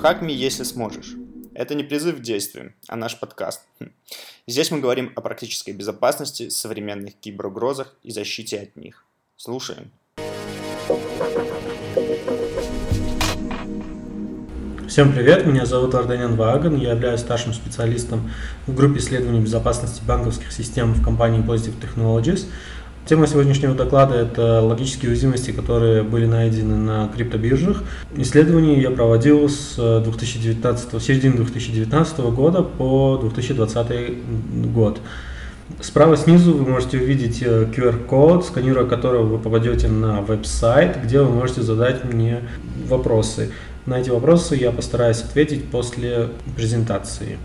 Хакми, если сможешь. Это не призыв к действию, а наш подкаст. Хм. Здесь мы говорим о практической безопасности, современных киберугрозах и защите от них. Слушаем. Всем привет, меня зовут Арданян Ваган, я являюсь старшим специалистом в группе исследований безопасности банковских систем в компании Positive Technologies. Тема сегодняшнего доклада – это логические уязвимости, которые были найдены на криптобиржах. Исследование я проводил с 2019, середины 2019 года по 2020 год. Справа снизу вы можете увидеть QR-код, э, сканируя которого вы попадете на веб-сайт, где вы можете задать мне вопросы. На эти вопросы я постараюсь ответить после презентации.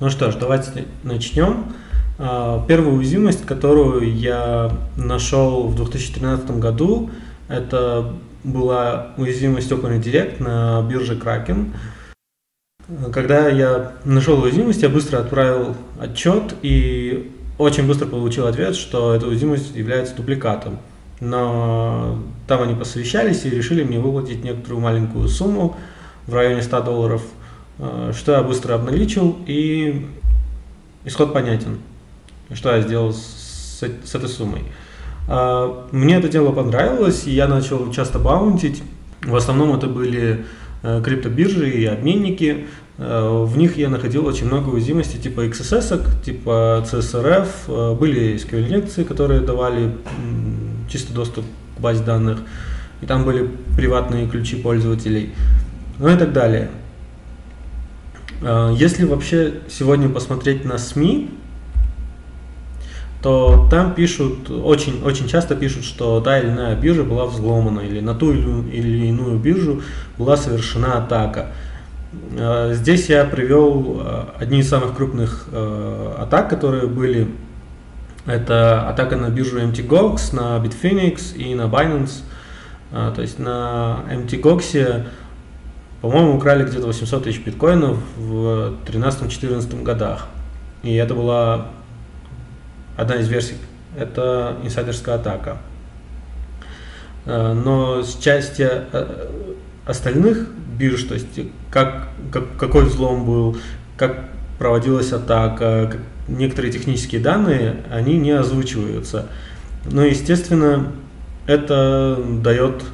Ну что ж, давайте начнем. А, первая уязвимость, которую я нашел в 2013 году, это была уязвимость OpenRedirect на бирже Kraken. Когда я нашел уязвимость, я быстро отправил отчет и очень быстро получил ответ, что эта уязвимость является дубликатом. Но там они посовещались и решили мне выплатить некоторую маленькую сумму в районе 100 долларов, а, что я быстро обналичил и исход понятен что я сделал с, этой суммой. А, мне это дело понравилось, и я начал часто баунтить. В основном это были э, криптобиржи и обменники. Э, в них я находил очень много уязвимостей типа XSS, типа CSRF. Э, были SQL-инъекции, которые давали чистый доступ к базе данных. И там были приватные ключи пользователей. Ну и так далее. Если вообще сегодня посмотреть на СМИ, то там пишут, очень, очень часто пишут, что та или иная биржа была взломана, или на ту или иную биржу была совершена атака. Э, здесь я привел э, одни из самых крупных атак, которые были. Это атака на биржу MTGOX, на Bitfinex и на Binance. То есть на MTGOX, по-моему, украли где-то 800 тысяч биткоинов в 2013-2014 годах. И это была одна из версий – это инсайдерская атака. Э, но с части э, остальных бирж, то есть как, как, какой взлом был, как проводилась атака, некоторые технические данные, они не озвучиваются. Но, естественно, это дает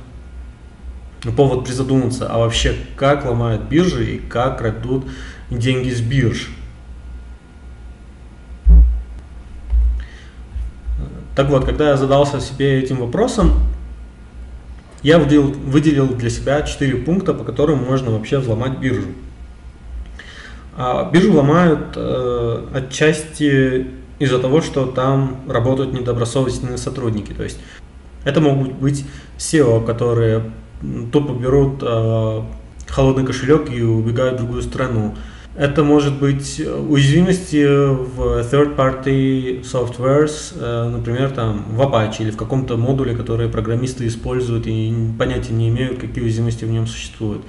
повод призадуматься, а вообще как ломают биржи и как крадут деньги с бирж. Так вот, когда я задался себе этим вопросом, я выделил, для себя 4 пункта, по которым можно вообще взломать биржу. А биржу ломают э, отчасти из-за того, что там работают недобросовестные сотрудники. То есть это могут быть SEO, которые тупо берут э, холодный кошелек и убегают в другую страну. Это может быть уязвимости в third-party softwares, э, например, там в Apache или в каком-то модуле, который программисты используют и понятия не имеют, какие уязвимости в нем существуют.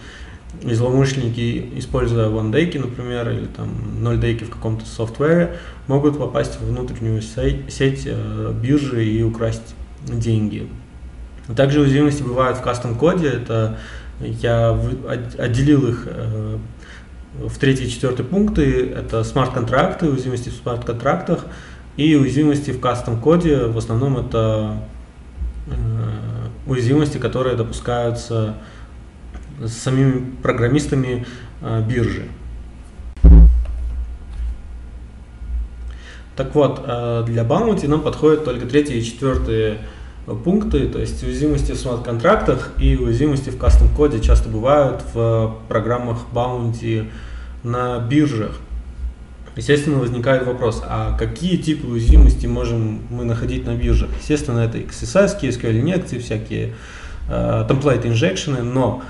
И злоумышленники, используя OneDayки, например, или там 0 в каком-то софтвере, могут попасть в внутреннюю сеть э, биржи и украсть деньги. Также уязвимости бывают в кастом-коде, это я отделил их э, в третий и четвертый пункты это смарт-контракты, уязвимости в смарт-контрактах и уязвимости в кастом-коде. В основном это э, уязвимости, которые допускаются самими программистами э, биржи. Так вот, э, для Bounty нам подходят только третий и четвертый пункты, то есть уязвимости в смарт-контрактах и уязвимости в кастом-коде часто бывают в программах Bounty на биржах. Естественно, возникает вопрос, а какие типы уязвимости можем мы находить на биржах? Естественно, это XSS, SQL инъекции, всякие э, template инжекшены, но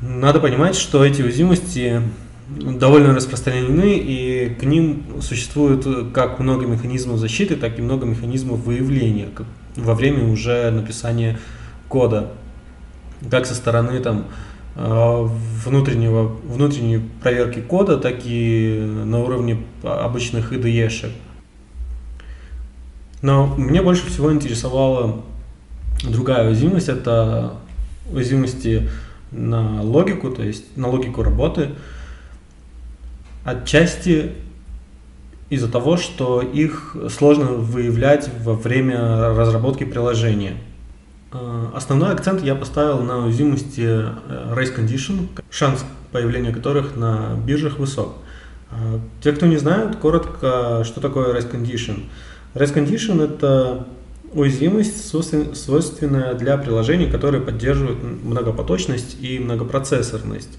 надо понимать, что эти уязвимости довольно распространены, и к ним существует как много механизмов защиты, так и много механизмов выявления во время уже написания кода. Как со стороны там, э, внутреннего, внутренней проверки кода, так и на уровне обычных IDE-шек. Но мне больше всего интересовала другая уязвимость, это уязвимости на логику, то есть на логику работы. Отчасти из-за того, что их сложно выявлять во время разработки приложения. Э, основной акцент я поставил на уязвимости э, race condition, шанс появления которых на биржах высок. Э, те, кто не знают, коротко, что такое race condition. Race condition – это уязвимость, свойственная для приложений, которые поддерживают многопоточность и многопроцессорность.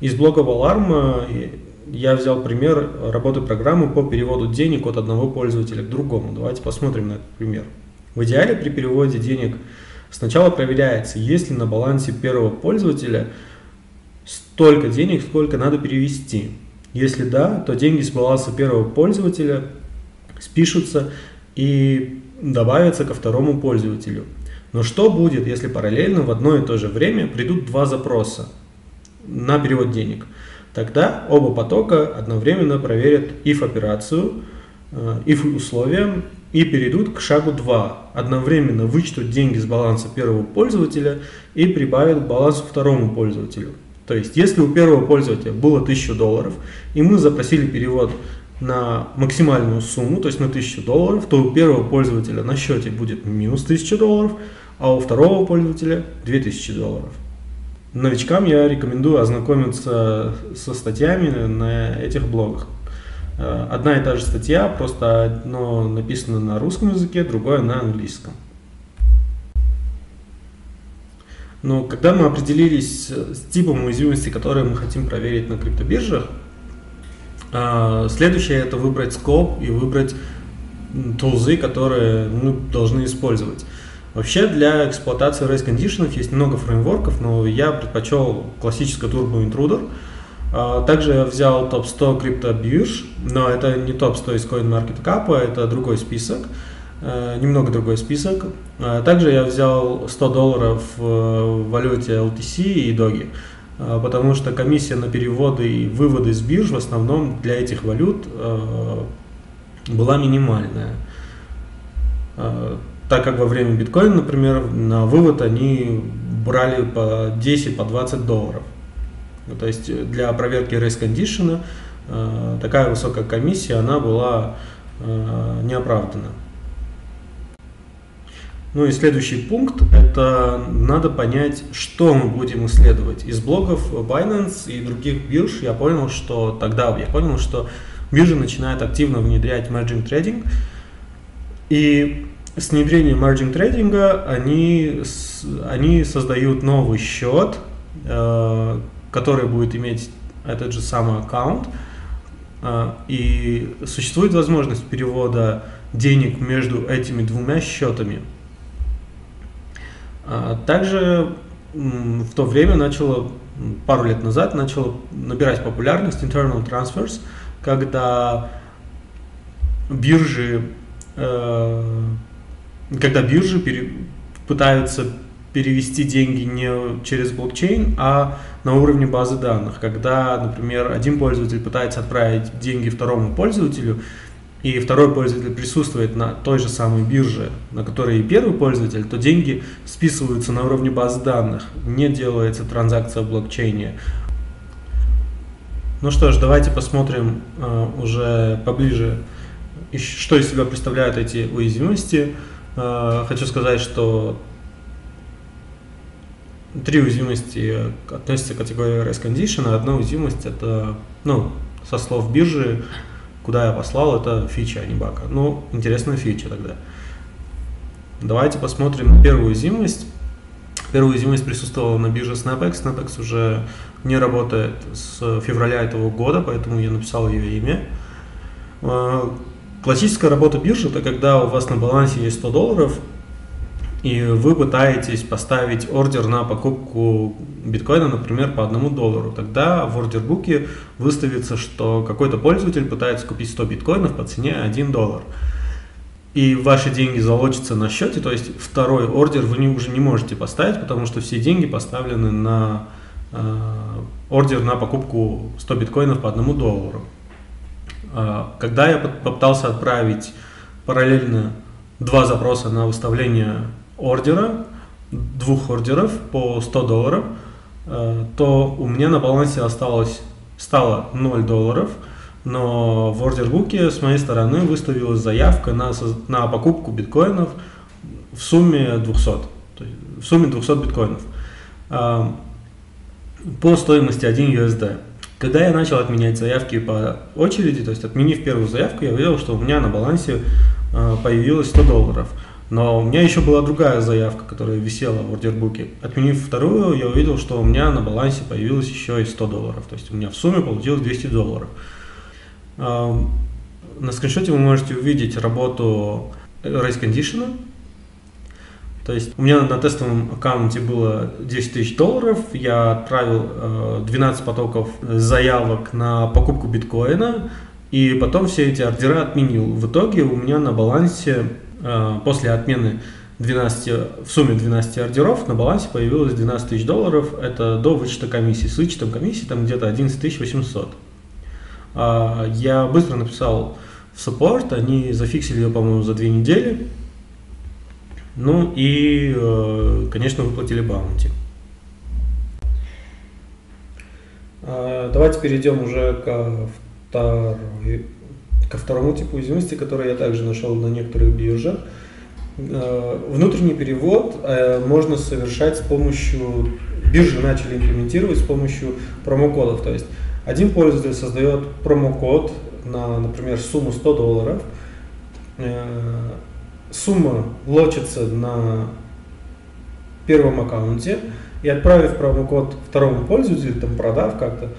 Из блока Alarm я взял пример работы программы по переводу денег от одного пользователя к другому. Давайте посмотрим на этот пример. В идеале при переводе денег сначала проверяется, есть ли на балансе первого пользователя столько денег, сколько надо перевести. Если да, то деньги с баланса первого пользователя спишутся и добавятся ко второму пользователю. Но что будет, если параллельно в одно и то же время придут два запроса на перевод денег? Тогда оба потока одновременно проверят if операцию, э, if условия и перейдут к шагу 2. Одновременно вычтут деньги с баланса первого пользователя и прибавят к балансу второму пользователю. То есть, если у первого пользователя было 1000 долларов, и мы запросили перевод на максимальную сумму, то есть на 1000 долларов, то у первого пользователя на счете будет минус 1000 долларов, а у второго пользователя 2000 долларов. Новичкам я рекомендую ознакомиться со статьями на этих блогах. Э, одна и та же статья, просто одно написано на русском языке, другое на английском. Но когда мы определились с типом уязвимости, которые мы хотим проверить на криптобиржах, следующее это выбрать скоп и выбрать тулзы, которые мы должны использовать. Вообще для эксплуатации race conditions есть много фреймворков, но я предпочел классический Turbo Intruder. А, также я взял топ-100 криптобирж, но это не топ-100 из CoinMarketCap, это другой список, э, немного другой список. А, также я взял 100 долларов в валюте LTC и Doge, а, потому что комиссия на переводы и выводы с бирж в основном для этих валют э, была минимальная так как во время биткоина, например, на вывод они брали по 10, по 20 долларов. Ну, то есть для проверки race condition э, такая высокая комиссия, она была э, неоправдана. Ну и следующий пункт, это надо понять, что мы будем исследовать. Из блогов Binance и других бирж я понял, что тогда я понял, что биржа начинает активно внедрять margin trading. И с внедрением margin трейдинга они, они создают новый счет, э, который будет иметь этот же самый аккаунт. Э, и существует возможность перевода денег между этими двумя счетами. Э, также в то время начало, пару лет назад, начало набирать популярность internal transfers, когда биржи когда биржи пере, пытаются перевести деньги не через блокчейн, а на уровне базы данных. Когда, например, один пользователь пытается отправить деньги второму пользователю, и второй пользователь присутствует на той же самой бирже, на которой и первый пользователь, то деньги списываются на уровне базы данных, не делается транзакция в блокчейне. Ну что ж, давайте посмотрим э, уже поближе, что из себя представляют эти уязвимости. Э, хочу сказать, что три уязвимости относятся к категории Race Condition, а одна уязвимость это, ну, со слов биржи, куда я послал, это фича, а не бака. Ну, интересная фича тогда. Давайте посмотрим первую уязвимость. Первая уязвимость присутствовала на бирже SnapX. SnapX уже не работает с февраля этого года, поэтому я написал ее имя. Э, Классическая работа биржи – это когда у вас на балансе есть 100 долларов, и вы пытаетесь поставить ордер на покупку биткоина, например, по одному доллару. Тогда в ордербуке выставится, что какой-то пользователь пытается купить 100 биткоинов по цене 1 доллар. И ваши деньги залочатся на счете, то есть второй ордер вы не, уже не можете поставить, потому что все деньги поставлены на ордер на покупку 100 биткоинов по одному доллару. Когда я попытался отправить параллельно два запроса на выставление ордера, двух ордеров по 100 долларов, то у меня на балансе осталось, стало 0 долларов, но в ордербуке с моей стороны выставилась заявка на, на покупку биткоинов в сумме 200, в сумме 200 биткоинов по стоимости 1 USD. Когда я начал отменять заявки по очереди, то есть отменив первую заявку, я увидел, что у меня на балансе а, появилось 100 долларов. Но у меня еще была другая заявка, которая висела в ордербуке. Отменив вторую, я увидел, что у меня на балансе появилось еще и 100 долларов. То есть у меня в сумме получилось 200 долларов. На скриншоте вы можете увидеть работу Race Condition, то есть у меня на тестовом аккаунте было 10 тысяч долларов, я отправил э, 12 потоков заявок на покупку биткоина, и потом все эти ордера отменил. В итоге у меня на балансе э, после отмены 12, в сумме 12 ордеров на балансе появилось 12 тысяч долларов, это до вычета комиссии. С вычетом комиссии там где-то 11 800. Э, я быстро написал в саппорт, они зафиксили ее, по-моему, за две недели. Ну и, э, конечно, выплатили баунти. А, давайте перейдем уже ко, второй, ко второму типу уязвимости, который я также нашел на некоторых биржах. Э, внутренний перевод э, можно совершать с помощью, биржи начали имплементировать с помощью промокодов. То есть один пользователь создает промокод на, например, сумму 100 долларов, сумма лочится на первом аккаунте, и отправив промокод второму пользователю, там продав как-то, э,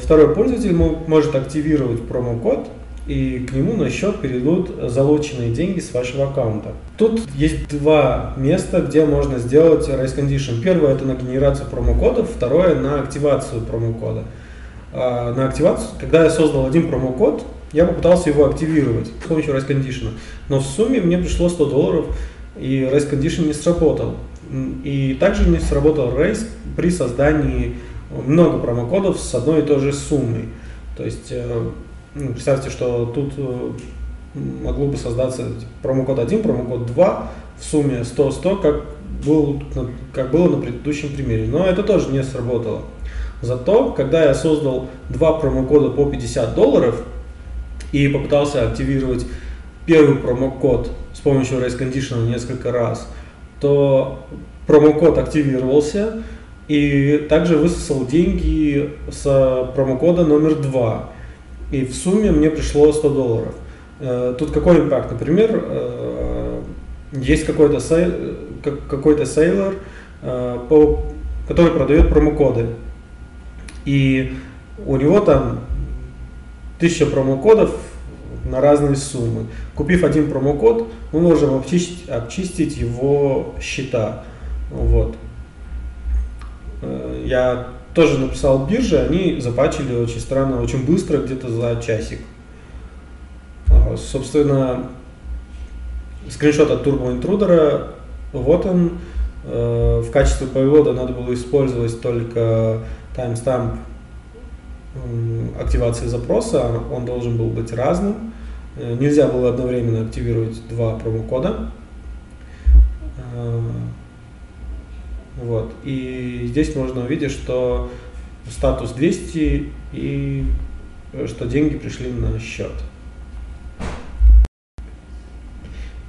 второй пользователь может активировать промокод, и к нему на счет перейдут залоченные деньги с вашего аккаунта. Тут есть два места, где можно сделать raise condition. Первое это на генерацию промокодов, второе на активацию промокода. А, на активацию, когда я создал один промокод, я попытался его активировать с помощью Race Condition, но в сумме мне пришло 100 долларов, и Race Condition не сработал. И также не сработал Race при создании много промокодов с одной и той же суммой. То есть, э, ну, представьте, что тут э, могло бы создаться промокод 1, промокод 2 в сумме 100-100, как, был, как было на предыдущем примере. Но это тоже не сработало. Зато, когда я создал два промокода по 50 долларов, и попытался активировать первый промокод с помощью Race Condition несколько раз, то промокод активировался и также высосал деньги с промокода номер два. И в сумме мне пришло 100 долларов. Э, тут какой импакт? Например, э, есть какой-то сей, какой-то сейлор, э, который продает промокоды. И у него там тысяча промокодов на разные суммы. Купив один промокод, мы можем обчистить, обчистить его счета. Вот. Э, я тоже написал бирже, они запачили очень странно, очень быстро, где-то за часик. А, собственно, скриншот от Turbo Intruder, вот он. Э, в качестве перевода надо было использовать только timestamp активации запроса, он должен был быть разным. Э, нельзя было одновременно активировать два промокода. Э, вот. И здесь можно увидеть, что статус 200 и э, что деньги пришли на счет.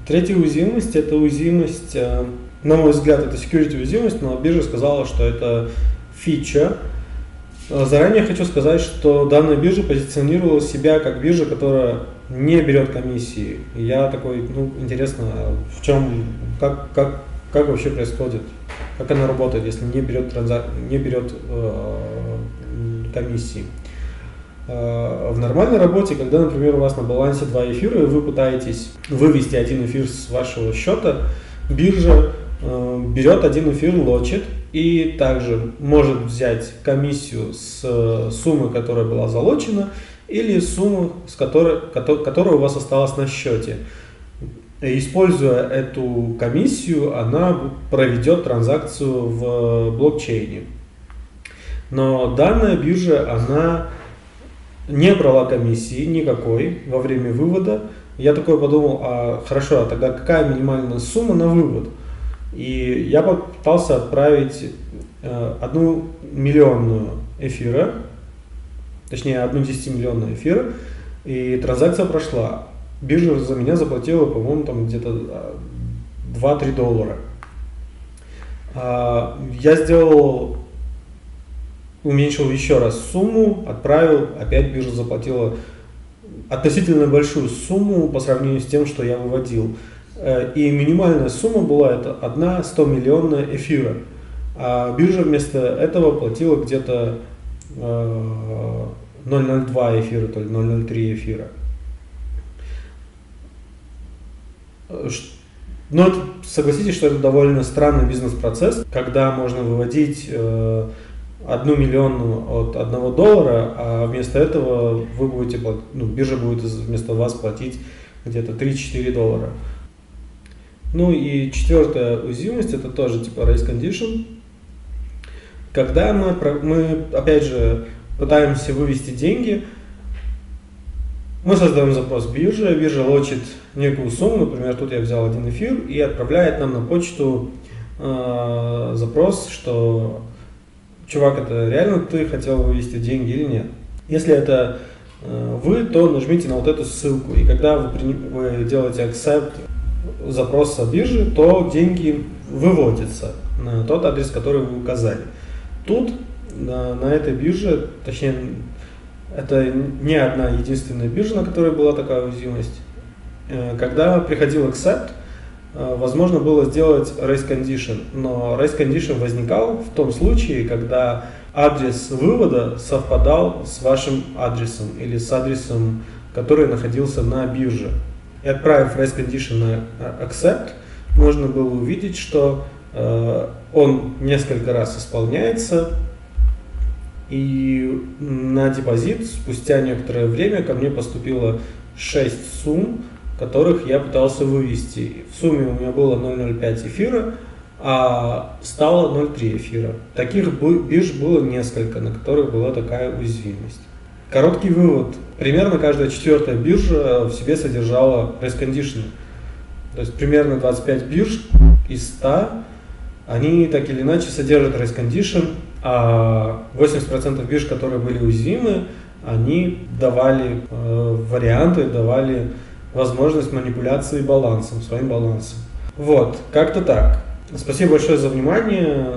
Третья уязвимость – это уязвимость, на мой взгляд, это security уязвимость, но биржа сказала, что это фича, Э, заранее хочу сказать, что данная биржа позиционировала себя как биржа, которая не берет комиссии. Я такой, ну, интересно, в чем, как, как, как вообще происходит, как она работает, если не берет, транзак... не берет э, комиссии. Э, в нормальной работе, когда, например, у вас на балансе два эфира, и вы пытаетесь вывести один эфир с вашего счета, биржа э, берет один эфир, лочит, и также может взять комиссию с э, суммы, которая была залочена, или сумму, с которой, которая у вас осталась на счете. Используя эту комиссию, она проведет транзакцию в блокчейне. Но данная биржа, она не брала комиссии никакой во время вывода. Я такой подумал, а хорошо, а тогда какая минимальная сумма на вывод? И я попытался отправить э, одну миллионную эфира, точнее одну 10 миллионную эфира, и транзакция прошла. Биржа за меня заплатила, по-моему, там где-то 2-3 а, доллара. А, я сделал, уменьшил еще раз сумму, отправил, опять биржа заплатила относительно большую сумму по сравнению с тем, что я выводил. Э, и минимальная сумма была это одна 100 миллионная эфира. А биржа вместо этого платила где-то 0,02 э, эфира, то ли 0,03 эфира. Э, Но ну, согласитесь, что это довольно странный бизнес-процесс, когда можно выводить одну миллионную от одного доллара, а вместо этого вы будете, ну, биржа будет вместо вас платить где-то 3-4 доллара. Ну и четвертая уязвимость, это тоже типа race condition. Когда мы, мы, опять же, пытаемся вывести деньги, мы создаем запрос биржи, биржа лочит некую сумму, например, тут я взял один эфир и отправляет нам на почту э, запрос, что чувак, это реально ты хотел вывести деньги или нет. Если это э, вы, то нажмите на вот эту ссылку, и когда вы, вы делаете accept запроса биржи, то деньги выводятся на тот адрес, который вы указали. Тут на, на этой бирже, точнее, это не одна единственная биржа, на которой была такая уязвимость. Э, когда приходил accept, э, возможно было сделать race condition, но race condition возникал в том случае, когда адрес вывода совпадал с вашим адресом или с адресом, который находился на бирже. И отправив race condition на accept, можно было увидеть, что э, он несколько раз исполняется, и на депозит спустя некоторое время ко мне поступило 6 сумм, которых я пытался вывести. В сумме у меня было 0,05 эфира, а стало 0,3 эфира. Таких бирж было несколько, на которых была такая уязвимость. Короткий вывод. Примерно каждая четвертая биржа в себе содержала race То есть примерно 25 бирж из 100, они так или иначе содержат race condition, а 80% бирж, которые были уязвимы, они давали э, варианты, давали возможность манипуляции балансом, своим балансом. Вот, как-то так. Спасибо большое за внимание.